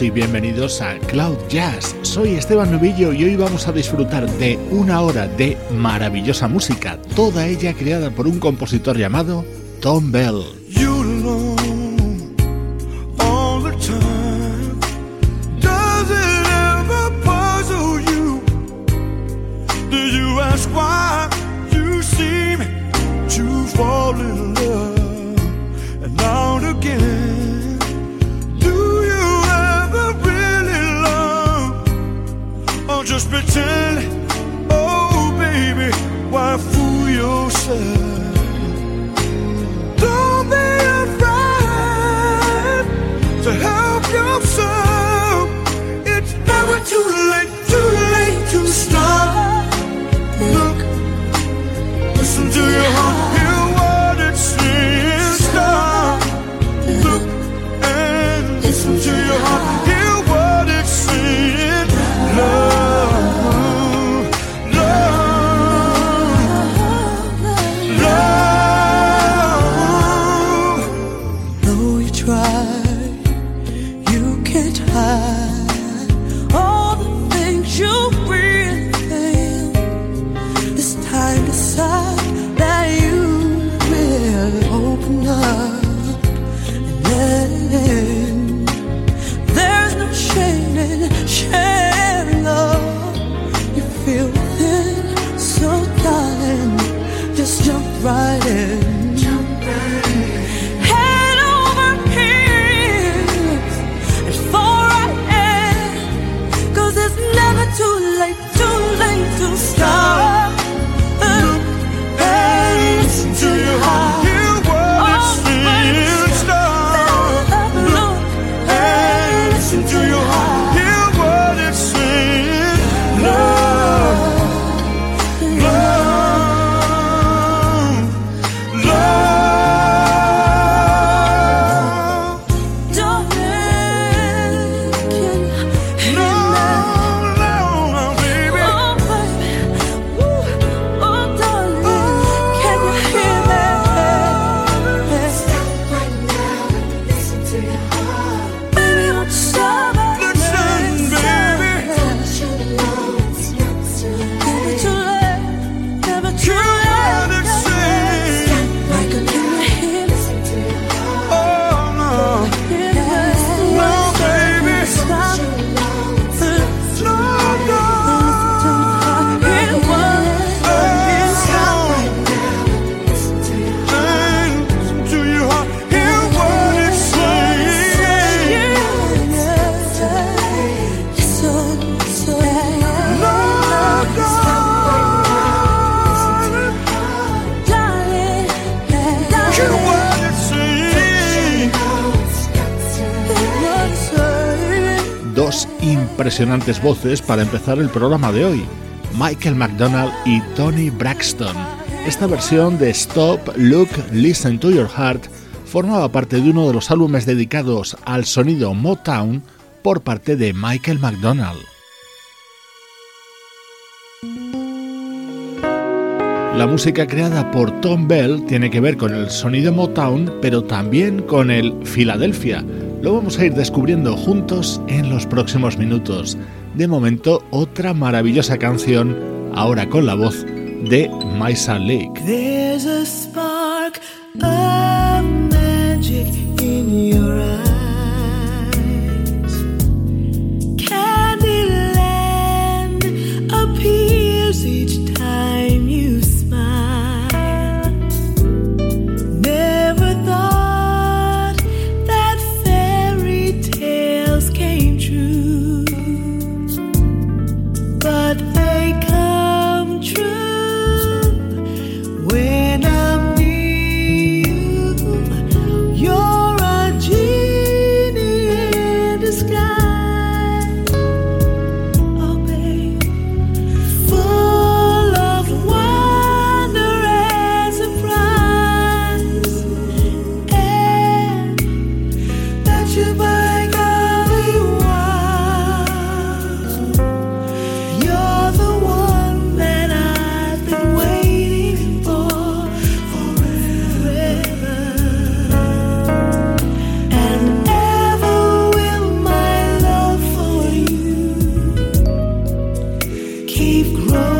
Y bienvenidos a Cloud Jazz. Soy Esteban Novillo y hoy vamos a disfrutar de una hora de maravillosa música, toda ella creada por un compositor llamado Tom Bell. Impresionantes voces para empezar el programa de hoy, Michael McDonald y Tony Braxton. Esta versión de Stop, Look, Listen to Your Heart formaba parte de uno de los álbumes dedicados al sonido Motown por parte de Michael McDonald. La música creada por Tom Bell tiene que ver con el sonido Motown, pero también con el Philadelphia, lo vamos a ir descubriendo juntos en los próximos minutos. De momento, otra maravillosa canción, ahora con la voz de Maisa Lake. keep growing.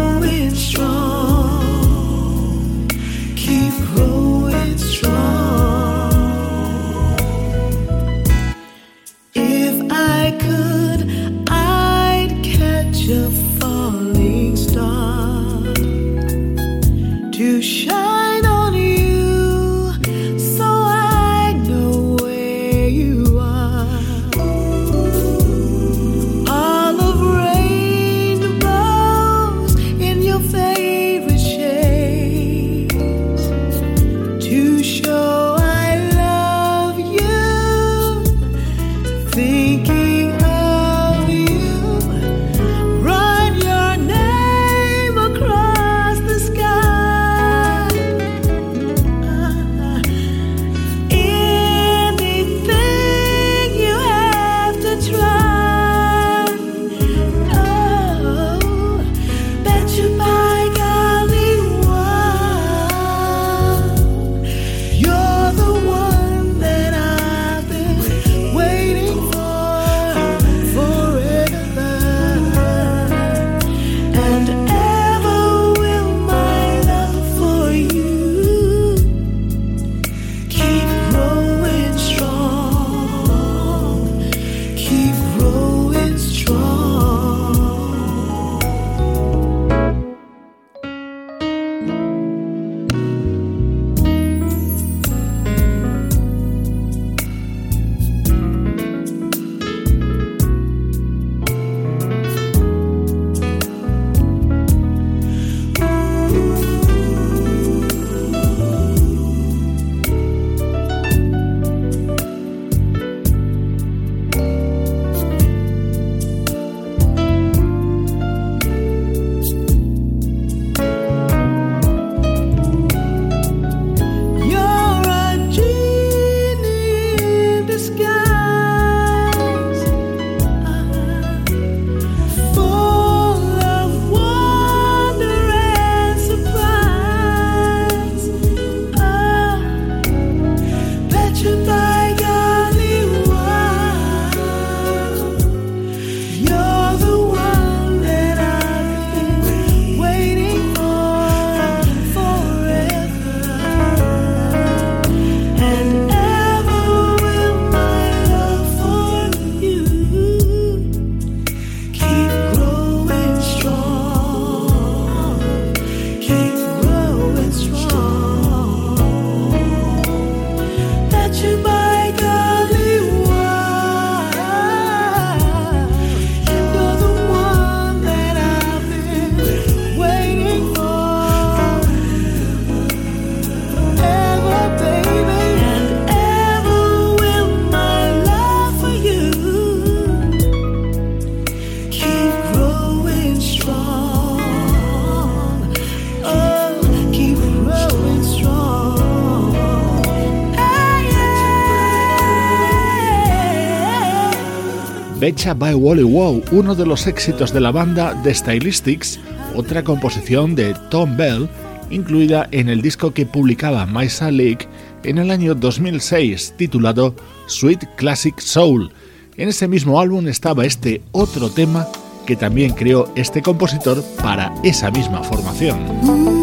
Hecha by Wally Wow, uno de los éxitos de la banda The Stylistics, otra composición de Tom Bell, incluida en el disco que publicaba Maisa League en el año 2006, titulado Sweet Classic Soul. En ese mismo álbum estaba este otro tema que también creó este compositor para esa misma formación.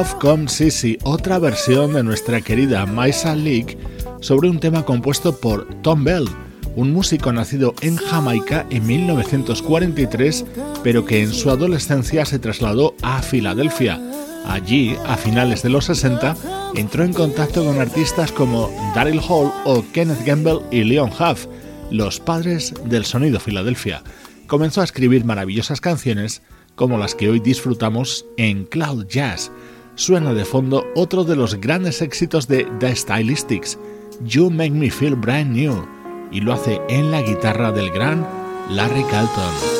Love Comes Easy, otra versión de nuestra querida Maisa Leak sobre un tema compuesto por Tom Bell, un músico nacido en Jamaica en 1943, pero que en su adolescencia se trasladó a Filadelfia. Allí, a finales de los 60, entró en contacto con artistas como Daryl Hall o Kenneth Gamble y Leon Huff, los padres del sonido Filadelfia. Comenzó a escribir maravillosas canciones como las que hoy disfrutamos en Cloud Jazz suena de fondo otro de los grandes éxitos de The Stylistics, You Make Me Feel Brand New, y lo hace en la guitarra del gran Larry Carlton.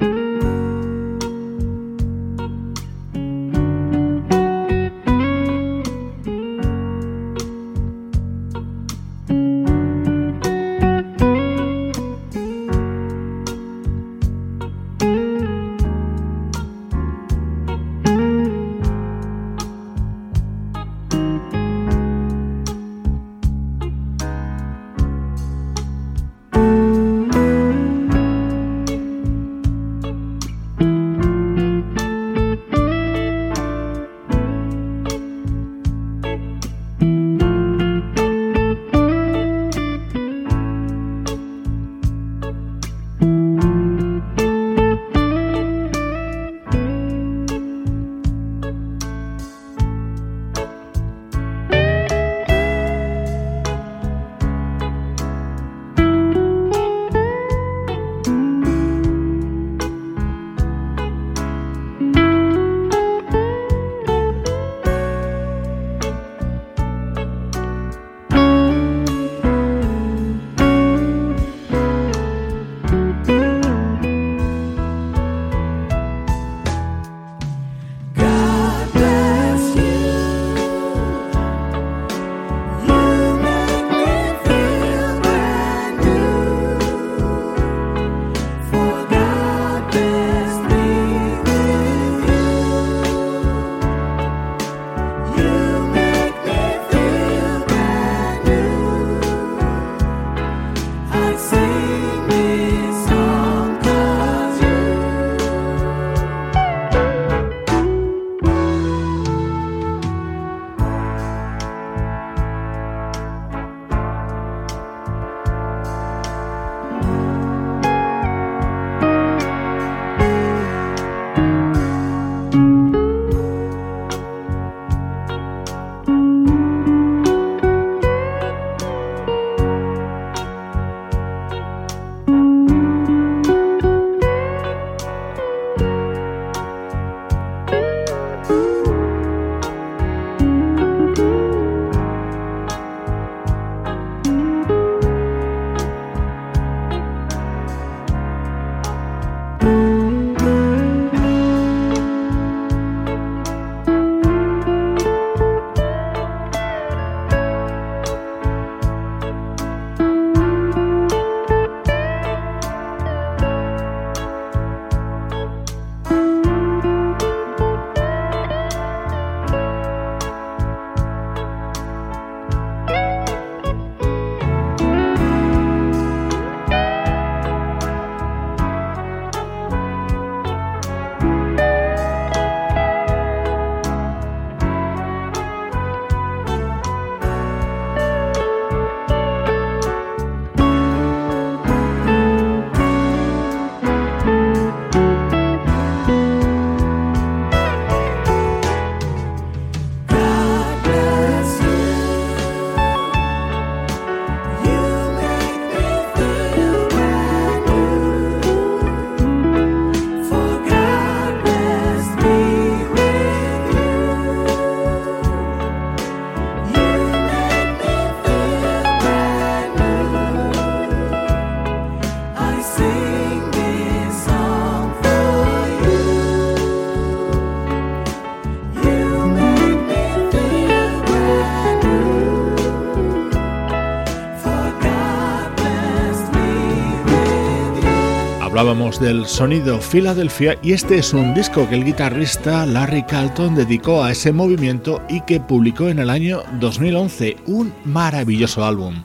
Hablábamos del sonido Philadelphia y este es un disco que el guitarrista Larry Carlton dedicó a ese movimiento y que publicó en el año 2011, un maravilloso álbum.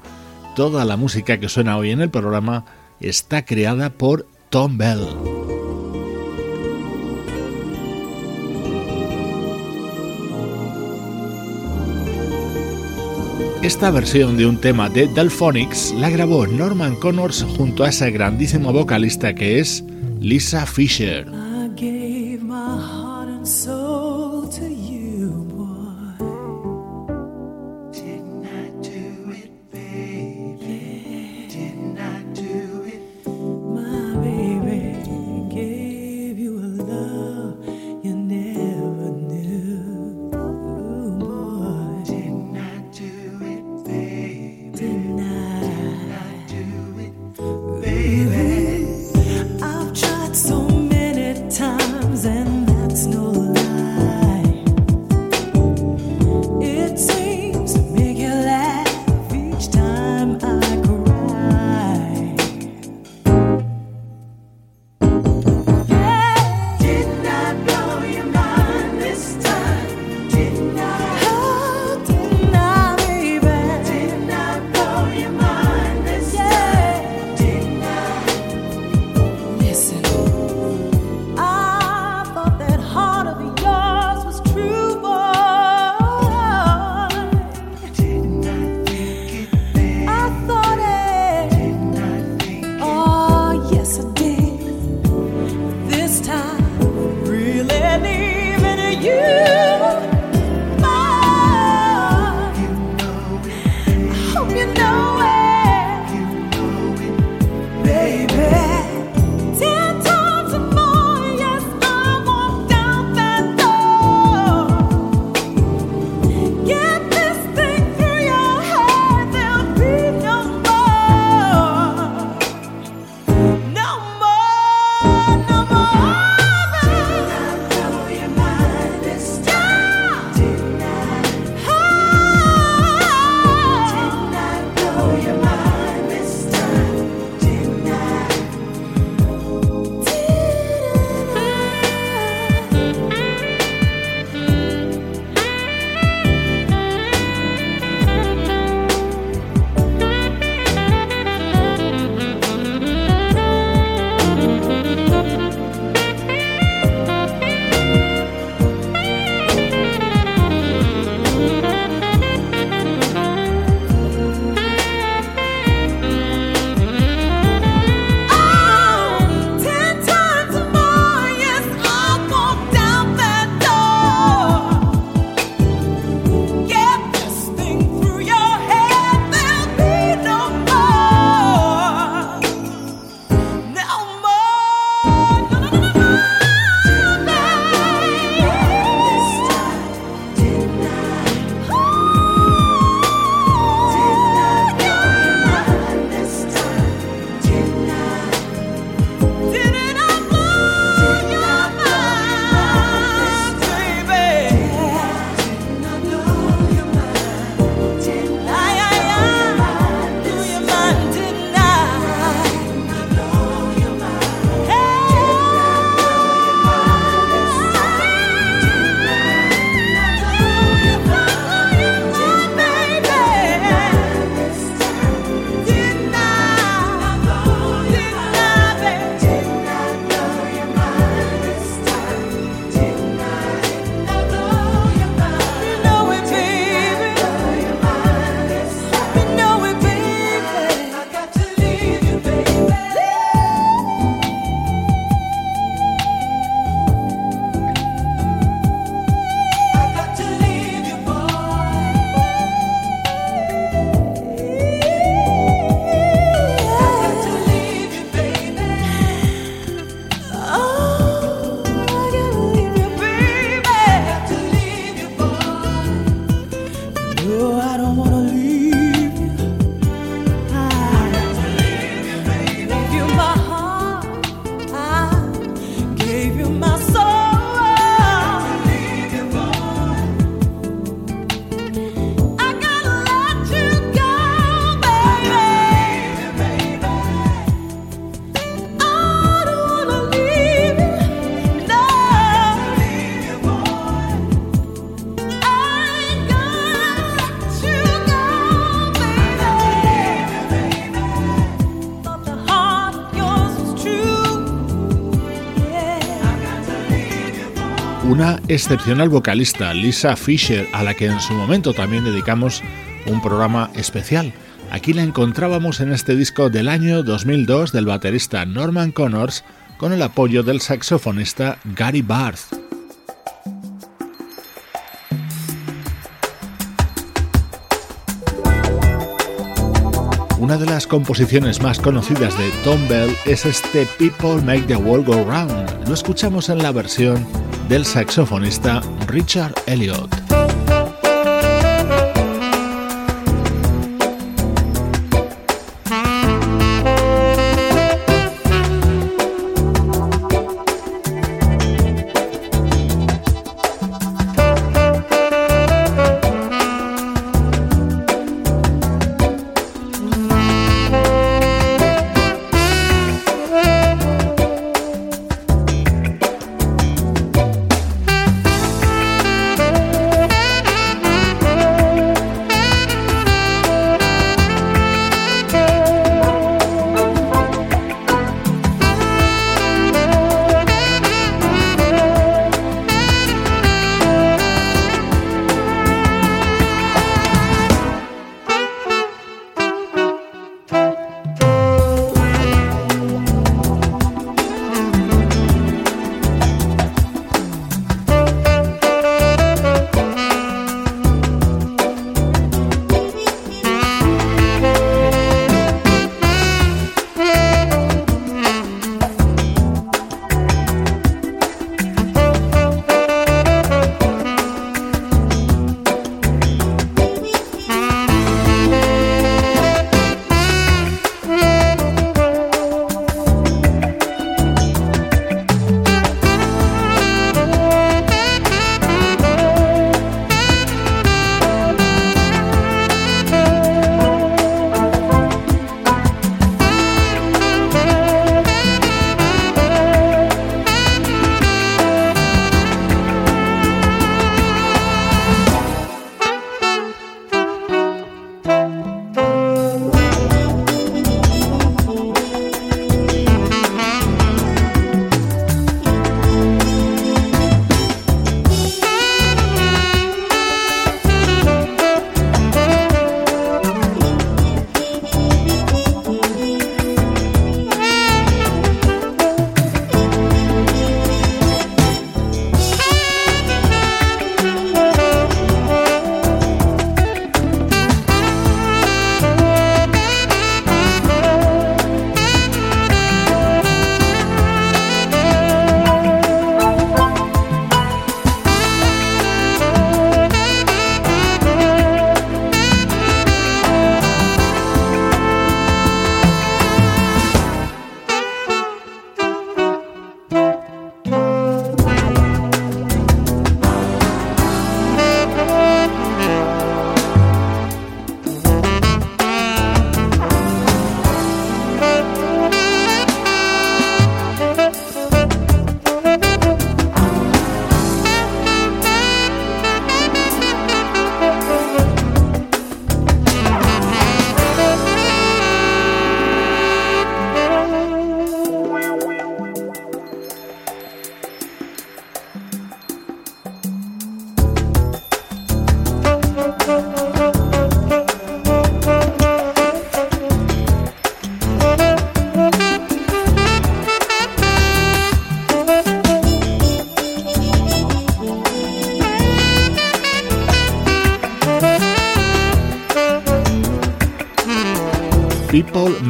Toda la música que suena hoy en el programa está creada por Tom Bell. Esta versión de un tema de Delphonics la grabó Norman Connors junto a esa grandísima vocalista que es Lisa Fisher. Excepcional vocalista, Lisa Fisher, a la que en su momento también dedicamos un programa especial. Aquí la encontrábamos en este disco del año 2002 del baterista Norman Connors con el apoyo del saxofonista Gary Barth. Una de las composiciones más conocidas de Tom Bell es este People Make the World Go Round. Lo escuchamos en la versión del saxofonista Richard Elliott.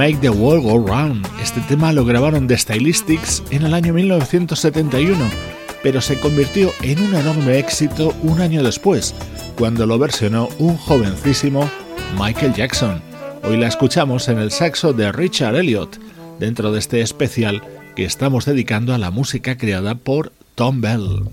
Make the World Go Round. Este tema lo grabaron The Stylistics en el año 1971, pero se convirtió en un enorme éxito un año después, cuando lo versionó un jovencísimo Michael Jackson. Hoy la escuchamos en el saxo de Richard Elliott, dentro de este especial que estamos dedicando a la música creada por Tom Bell.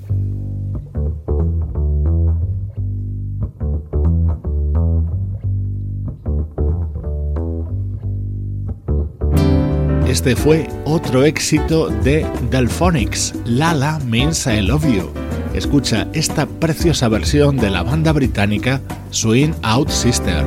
Este fue otro éxito de Delphonics, Lala Means I Love You. Escucha esta preciosa versión de la banda británica Swing Out Sister.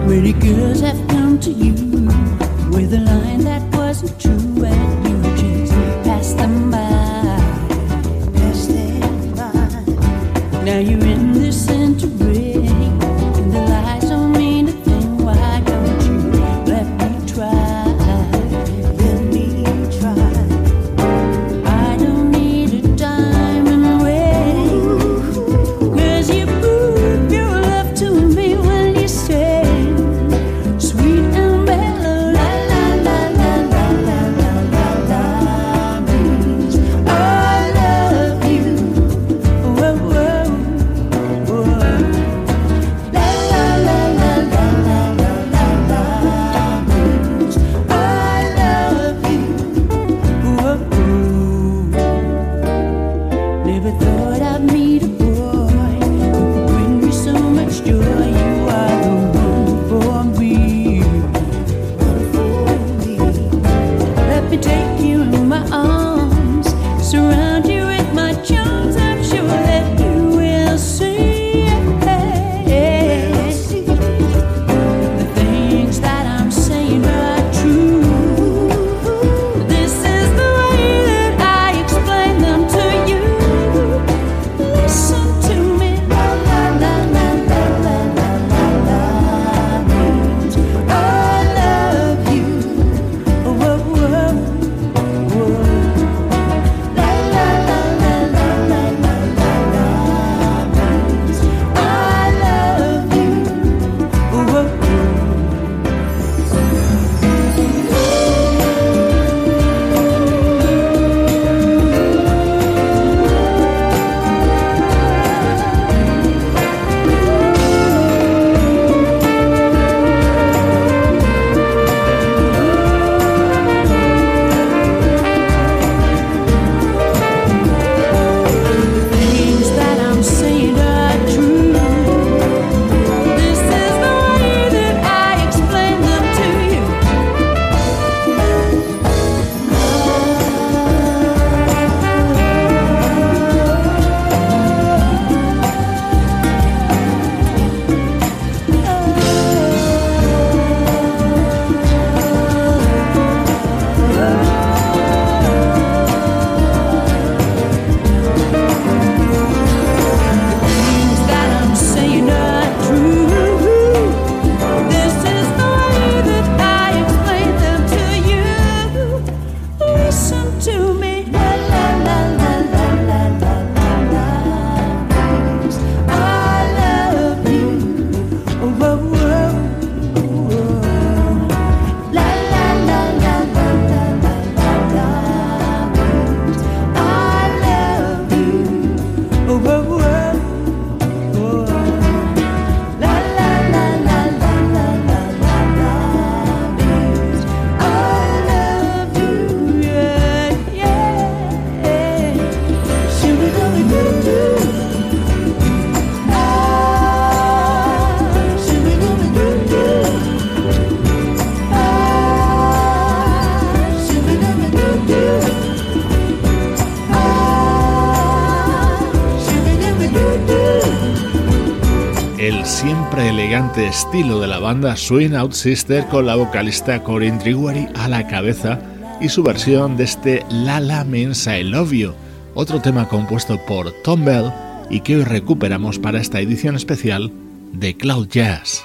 Estilo de la banda Swing Out Sister con la vocalista Corinne Triguari a la cabeza y su versión de este La La Means I Love You, otro tema compuesto por Tom Bell y que hoy recuperamos para esta edición especial de Cloud Jazz.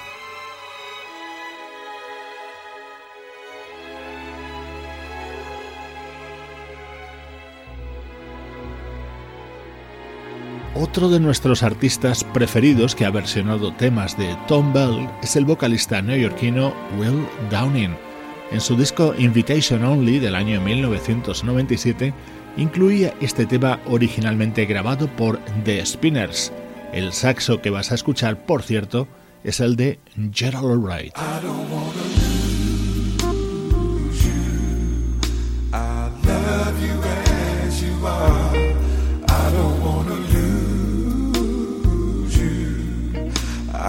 Otro de nuestros artistas preferidos que ha versionado temas de Tom Bell es el vocalista neoyorquino Will Downing. En su disco Invitation Only del año 1997 incluía este tema originalmente grabado por The Spinners. El saxo que vas a escuchar, por cierto, es el de Gerald Wright.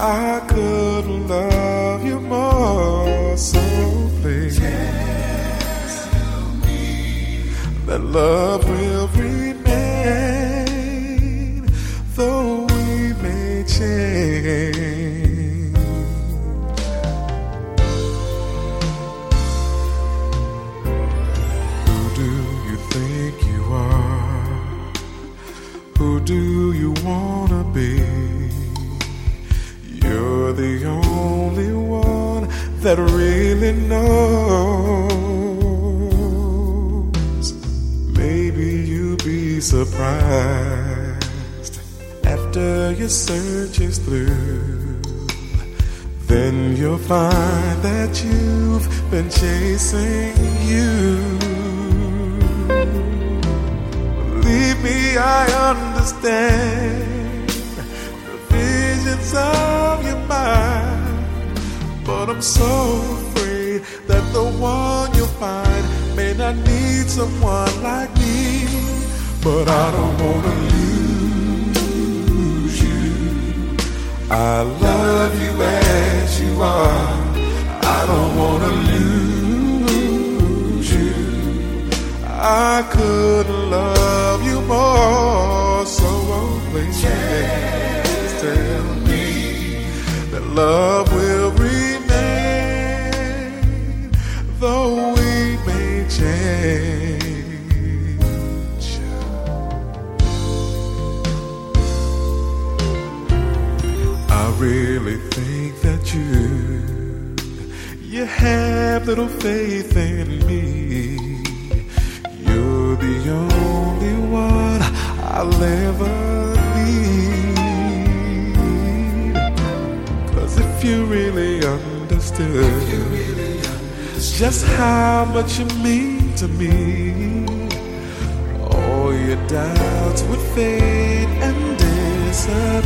I could love you more. So please tell me that love will remain, though we may change. That really knows. Maybe you'll be surprised after your search is through. Then you'll find that you've been chasing you. Believe me, I understand the visions of your mind. But I'm so afraid that the one you'll find may not need someone like me. But I don't wanna lose you. I love you as you are. I don't wanna lose you. I couldn't love you more. So oh, please tell me that love will I really think that you you have little faith in me. You're the only one I'll ever need. Cause if you really understood just how much you mean to me, all your doubts would fade and disappear.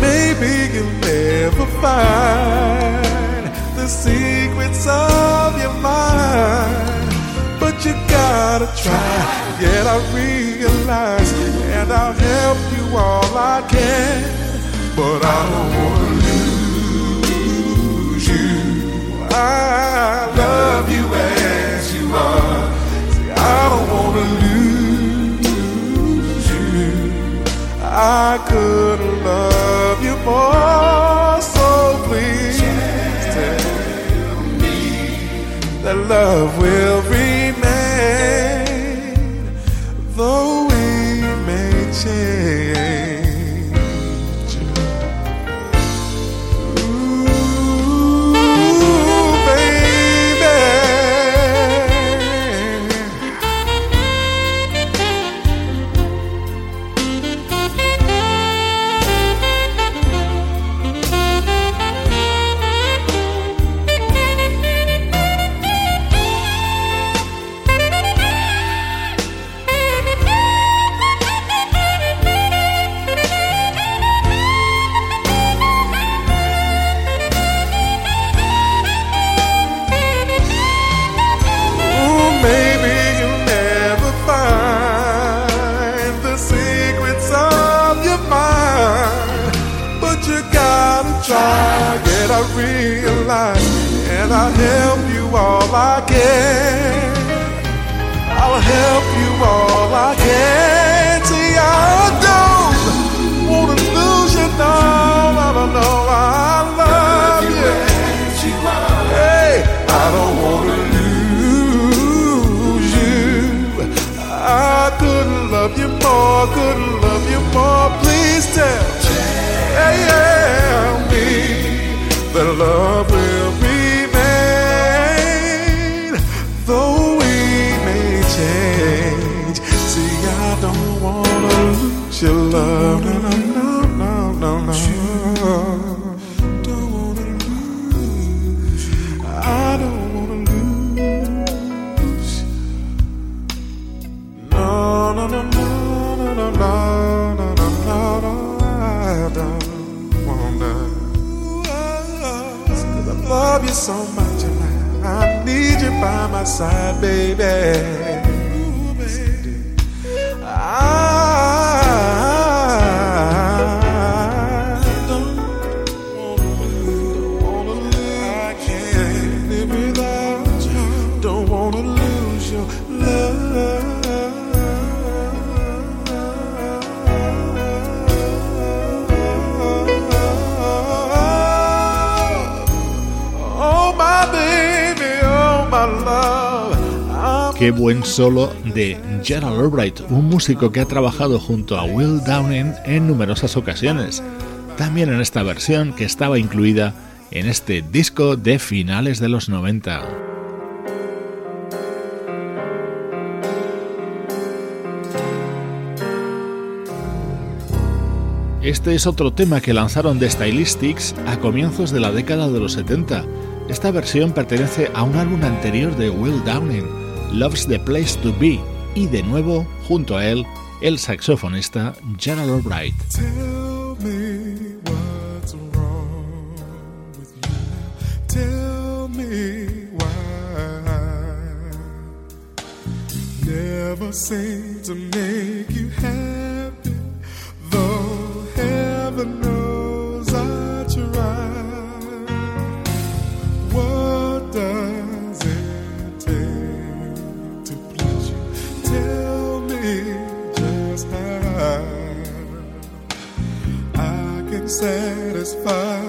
Maybe you'll never find the secrets of your mind, but you gotta try. Yet I realize, and I'll help you all I can, but I don't wanna lose you. I love you as you are. I don't wanna lose you. I could love you more, so please tell me that love will solo de Gerald Albright, un músico que ha trabajado junto a Will Downing en numerosas ocasiones. También en esta versión que estaba incluida en este disco de finales de los 90. Este es otro tema que lanzaron de Stylistics a comienzos de la década de los 70. Esta versión pertenece a un álbum anterior de Will Downing, Loves the Place to Be, y de nuevo, junto a él, el saxofonista Gerald Albright. I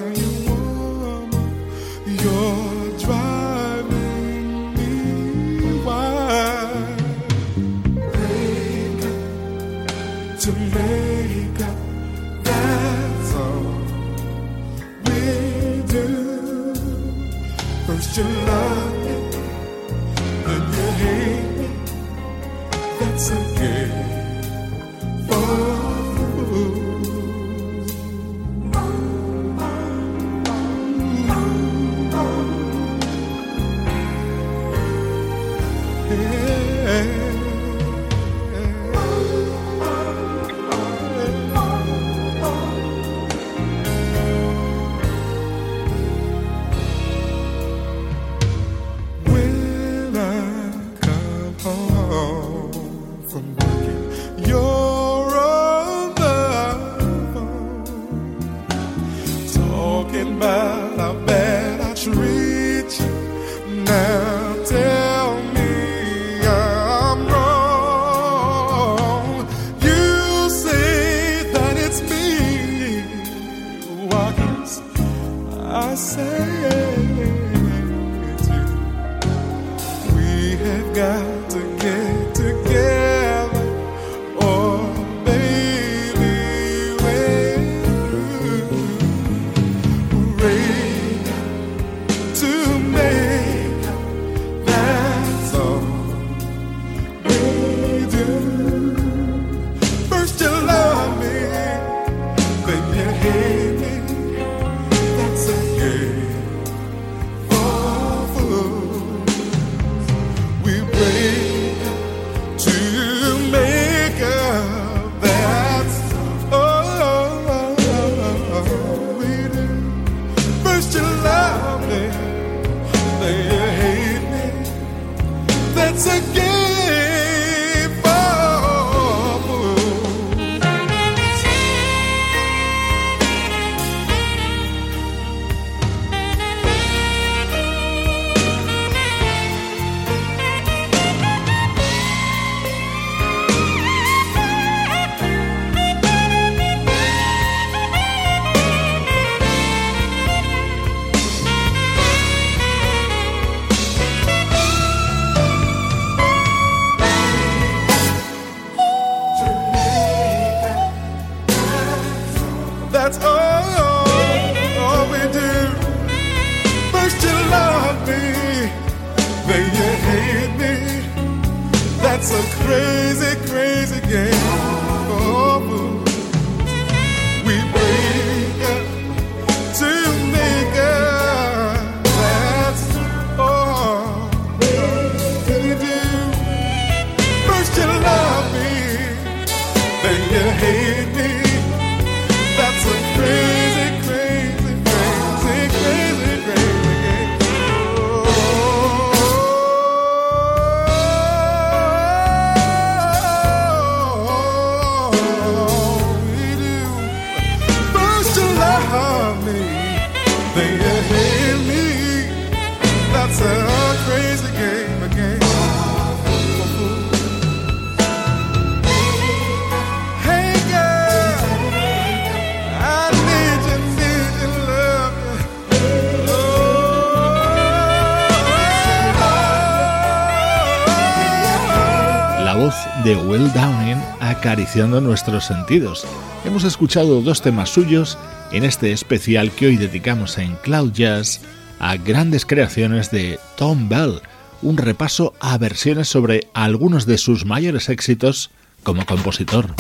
de Will Downing acariciando nuestros sentidos. Hemos escuchado dos temas suyos en este especial que hoy dedicamos en Cloud Jazz a grandes creaciones de Tom Bell, un repaso a versiones sobre algunos de sus mayores éxitos como compositor.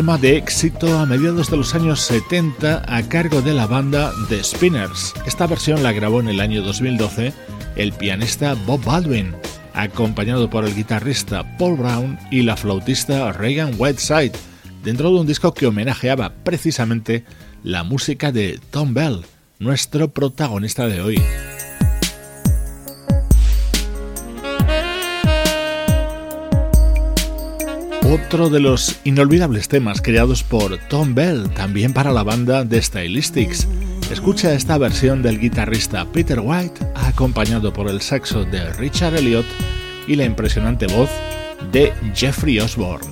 Tema de éxito a mediados de los años 70 a cargo de la banda The Spinners. Esta versión la grabó en el año 2012 el pianista Bob Baldwin, acompañado por el guitarrista Paul Brown y la flautista Reagan Whiteside, dentro de un disco que homenajeaba precisamente la música de Tom Bell, nuestro protagonista de hoy. Otro de los inolvidables temas creados por Tom Bell, también para la banda de Stylistics. Escucha esta versión del guitarrista Peter White, acompañado por el saxo de Richard Elliot y la impresionante voz de Jeffrey Osborne.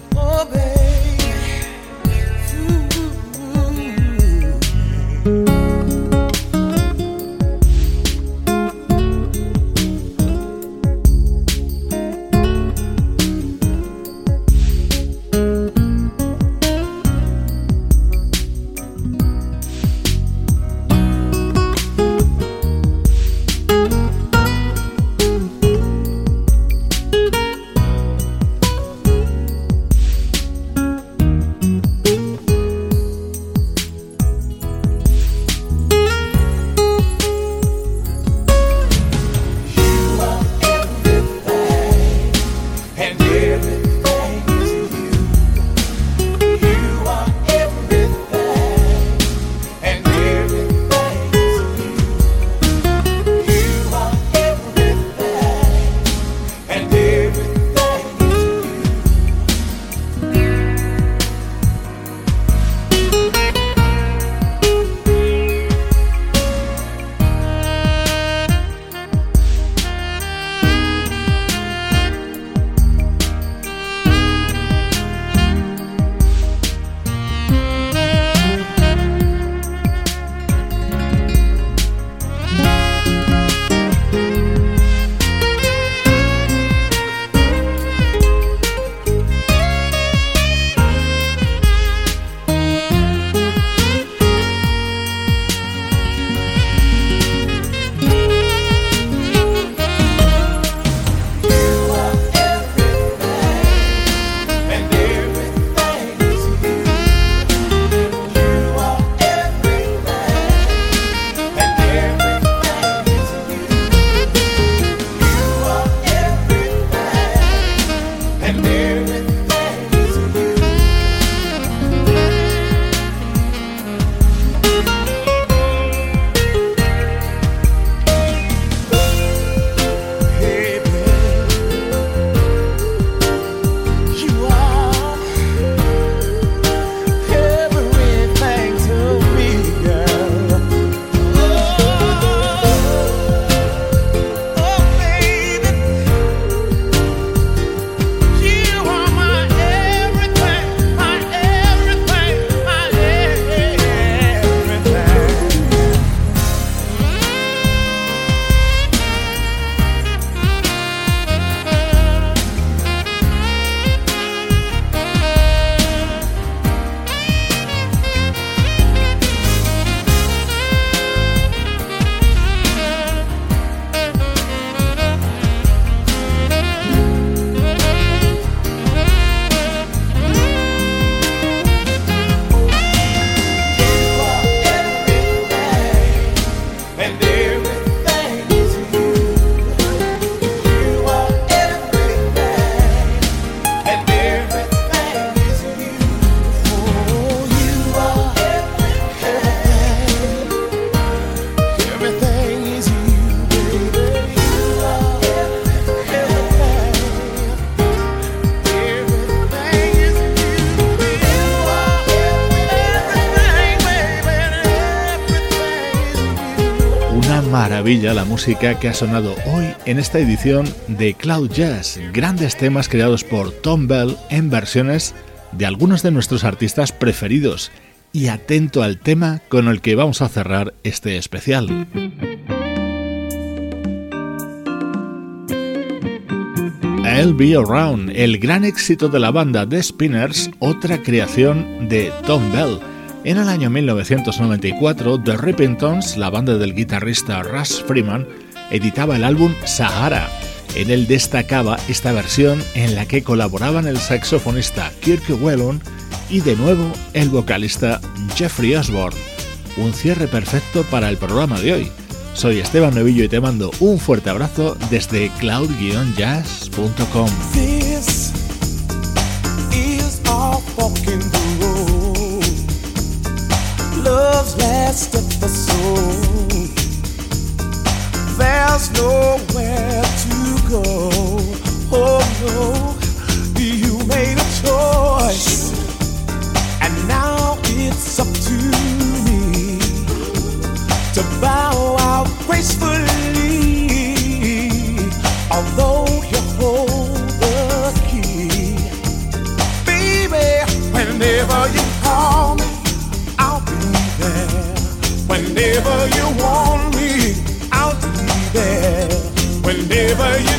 Que ha sonado hoy en esta edición de Cloud Jazz, grandes temas creados por Tom Bell en versiones de algunos de nuestros artistas preferidos. Y atento al tema con el que vamos a cerrar este especial. I'll Be Around, el gran éxito de la banda The Spinners, otra creación de Tom Bell en el año 1994, The Rippingtons, la banda del guitarrista Russ Freeman, editaba el álbum Sahara. En él destacaba esta versión en la que colaboraban el saxofonista Kirk Whelan y de nuevo el vocalista Jeffrey Osborne. Un cierre perfecto para el programa de hoy. Soy Esteban Novillo y te mando un fuerte abrazo desde cloud-jazz.com. There's nowhere to go. Oh no, you made a choice, and now it's up to me to bow out gracefully. Although Whenever you want me I'll be there. Whenever you